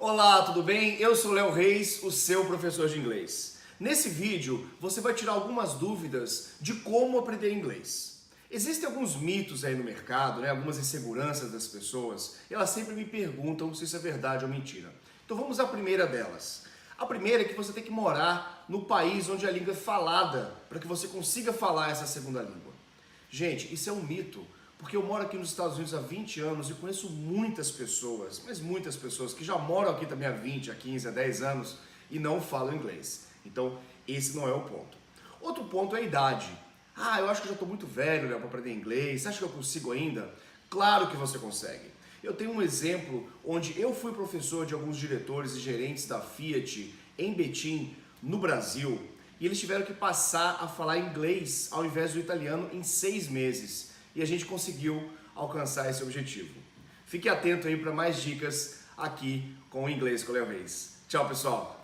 Olá, tudo bem? Eu sou Léo Reis, o seu professor de inglês. Nesse vídeo, você vai tirar algumas dúvidas de como aprender inglês. Existem alguns mitos aí no mercado, né? algumas inseguranças das pessoas, elas sempre me perguntam se isso é verdade ou mentira. Então vamos à primeira delas. A primeira é que você tem que morar no país onde a língua é falada, para que você consiga falar essa segunda língua. Gente, isso é um mito. Porque eu moro aqui nos Estados Unidos há 20 anos e conheço muitas pessoas, mas muitas pessoas que já moram aqui também há 20, há 15, há 10 anos e não falam inglês. Então, esse não é o ponto. Outro ponto é a idade. Ah, eu acho que já estou muito velho para aprender inglês. Você acha que eu consigo ainda? Claro que você consegue. Eu tenho um exemplo onde eu fui professor de alguns diretores e gerentes da Fiat em Betim, no Brasil, e eles tiveram que passar a falar inglês ao invés do italiano em seis meses e a gente conseguiu alcançar esse objetivo. Fique atento aí para mais dicas aqui com o Inglês com o. Tchau, pessoal!